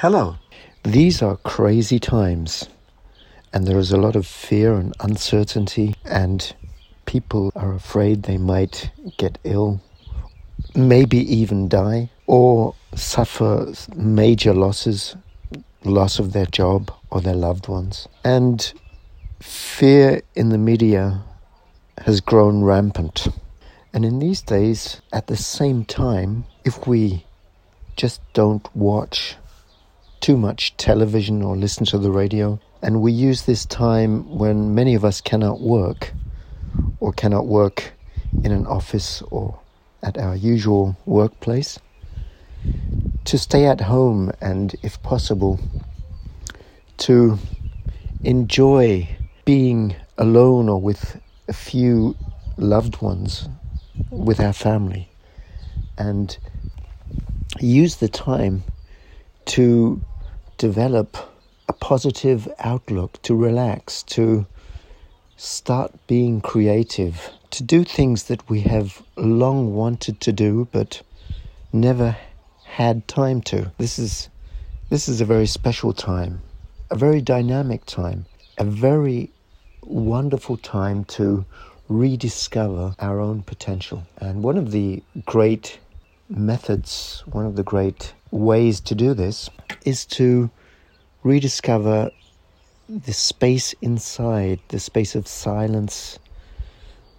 Hello. These are crazy times, and there is a lot of fear and uncertainty, and people are afraid they might get ill, maybe even die, or suffer major losses loss of their job or their loved ones. And fear in the media has grown rampant. And in these days, at the same time, if we just don't watch too much television or listen to the radio, and we use this time when many of us cannot work or cannot work in an office or at our usual workplace, to stay at home and, if possible, to enjoy being alone or with a few loved ones, with our family, and use the time to develop a positive outlook, to relax, to start being creative, to do things that we have long wanted to do but never had time to. This is this is a very special time, a very dynamic time, a very wonderful time to rediscover our own potential. And one of the great methods, one of the great ways to do this is to rediscover the space inside, the space of silence,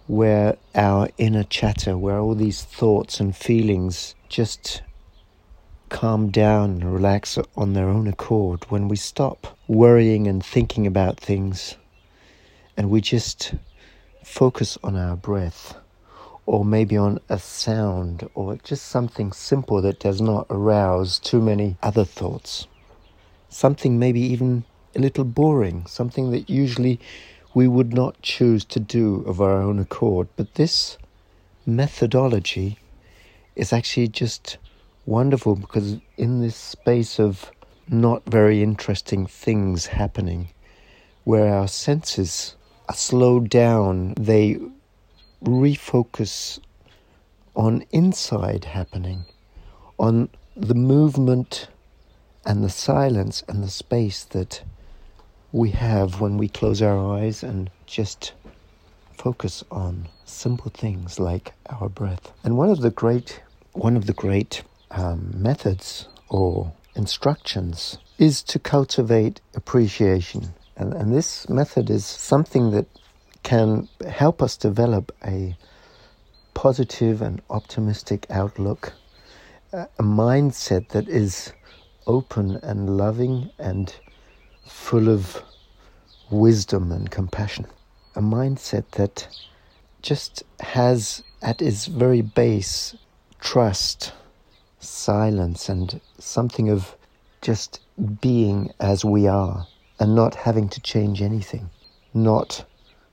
where our inner chatter, where all these thoughts and feelings just calm down and relax on their own accord, when we stop worrying and thinking about things and we just focus on our breath or maybe on a sound or just something simple that does not arouse too many other thoughts. Something maybe even a little boring, something that usually we would not choose to do of our own accord. But this methodology is actually just wonderful because in this space of not very interesting things happening, where our senses are slowed down, they refocus on inside happening, on the movement and the silence and the space that we have when we close our eyes and just focus on simple things like our breath. And one of the great one of the great um, methods or instructions is to cultivate appreciation. And, and this method is something that can help us develop a positive and optimistic outlook, a mindset that is open and loving and full of wisdom and compassion. A mindset that just has at its very base trust, silence, and something of just being as we are and not having to change anything, not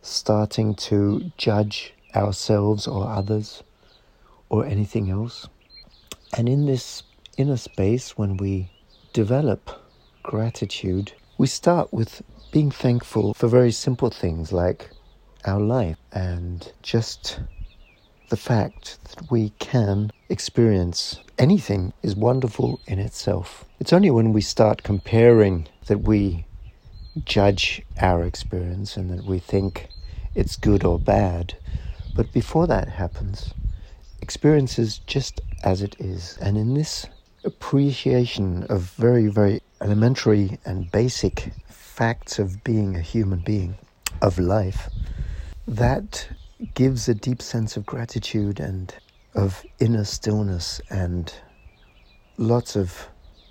starting to judge ourselves or others or anything else. And in this inner space, when we develop gratitude, we start with being thankful for very simple things like our life and just the fact that we can experience anything is wonderful in itself. It's only when we start comparing that we judge our experience and that we think it's good or bad. But before that happens, experience is just as it is. And in this appreciation of very, very elementary and basic facts of being a human being, of life, that gives a deep sense of gratitude and of inner stillness and lots of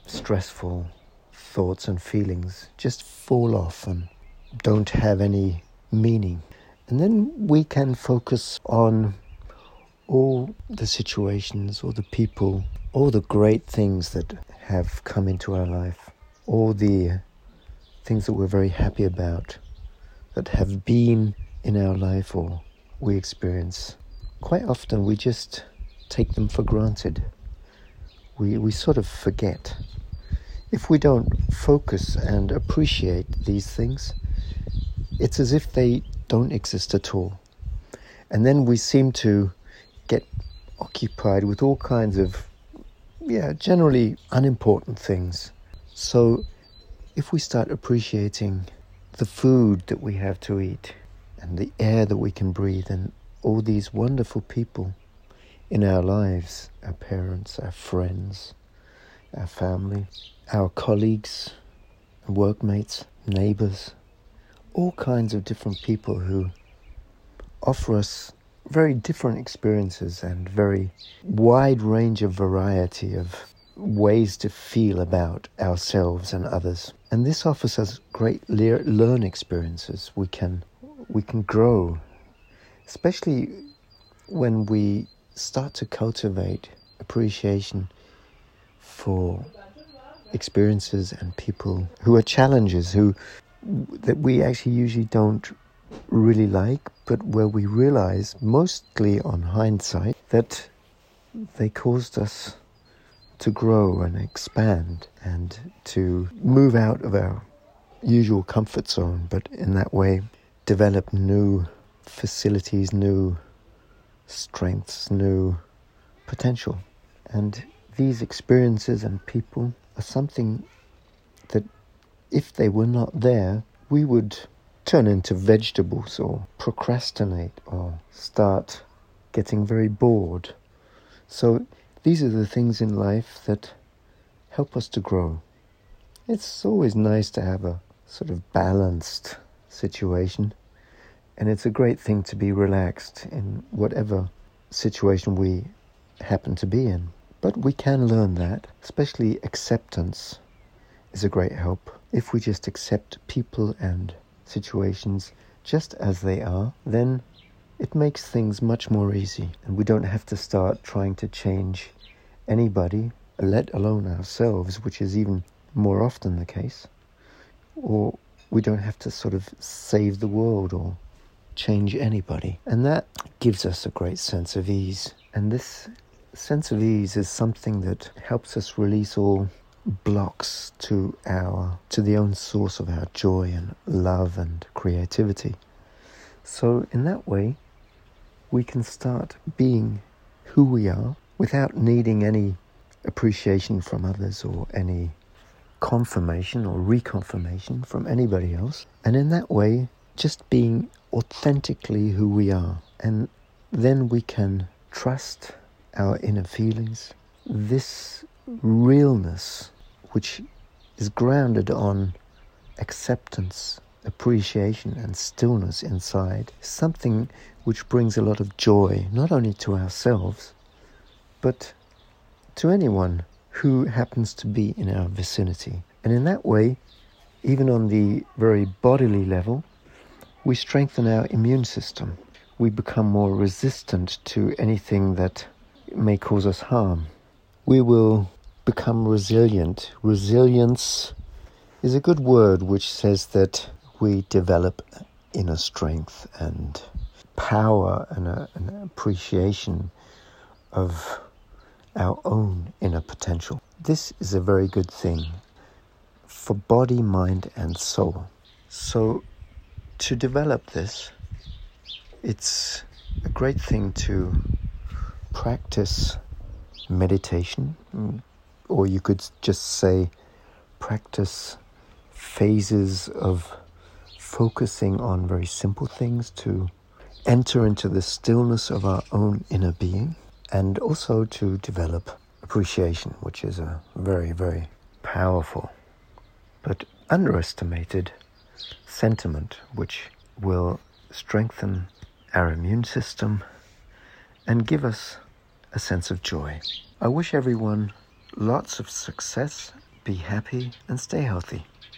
stressful thoughts and feelings just fall off and don't have any meaning. And then we can focus on all the situations, all the people, all the great things that have come into our life, all the things that we're very happy about, that have been in our life or we experience. Quite often we just take them for granted. We, we sort of forget. If we don't focus and appreciate these things, it's as if they don't exist at all. And then we seem to get occupied with all kinds of, yeah, generally unimportant things. So, if we start appreciating the food that we have to eat and the air that we can breathe and all these wonderful people in our lives our parents, our friends, our family, our colleagues, workmates, neighbors, all kinds of different people who offer us very different experiences and very wide range of variety of ways to feel about ourselves and others. And this offers us great le- learn experiences. We can we can grow, especially when we start to cultivate appreciation for experiences and people who are challenges who that we actually usually don't really like, but where we realize, mostly on hindsight, that they caused us to grow and expand and to move out of our usual comfort zone, but in that way develop new facilities, new strengths, new potential. And these experiences and people are something that, if they were not there, we would turn into vegetables or procrastinate or start getting very bored. So, these are the things in life that help us to grow. It's always nice to have a sort of balanced situation, and it's a great thing to be relaxed in whatever situation we happen to be in. But we can learn that, especially acceptance is a great help. If we just accept people and situations just as they are, then it makes things much more easy. And we don't have to start trying to change anybody, let alone ourselves, which is even more often the case. Or we don't have to sort of save the world or change anybody. And that gives us a great sense of ease. And this sense of ease is something that helps us release all blocks to our to the own source of our joy and love and creativity. So in that way we can start being who we are without needing any appreciation from others or any confirmation or reconfirmation from anybody else. And in that way just being authentically who we are. And then we can trust our inner feelings. This realness, which is grounded on acceptance, appreciation, and stillness inside, something which brings a lot of joy, not only to ourselves, but to anyone who happens to be in our vicinity. And in that way, even on the very bodily level, we strengthen our immune system. We become more resistant to anything that may cause us harm. We will become resilient. Resilience is a good word which says that we develop inner strength and power and a, an appreciation of our own inner potential. This is a very good thing for body, mind, and soul. So, to develop this, it's a great thing to practice meditation, mm, or you could just say practice phases of focusing on very simple things to enter into the stillness of our own inner being and also to develop appreciation, which is a very, very powerful but underestimated sentiment which will strengthen our immune system and give us a sense of joy. I wish everyone lots of success, be happy, and stay healthy.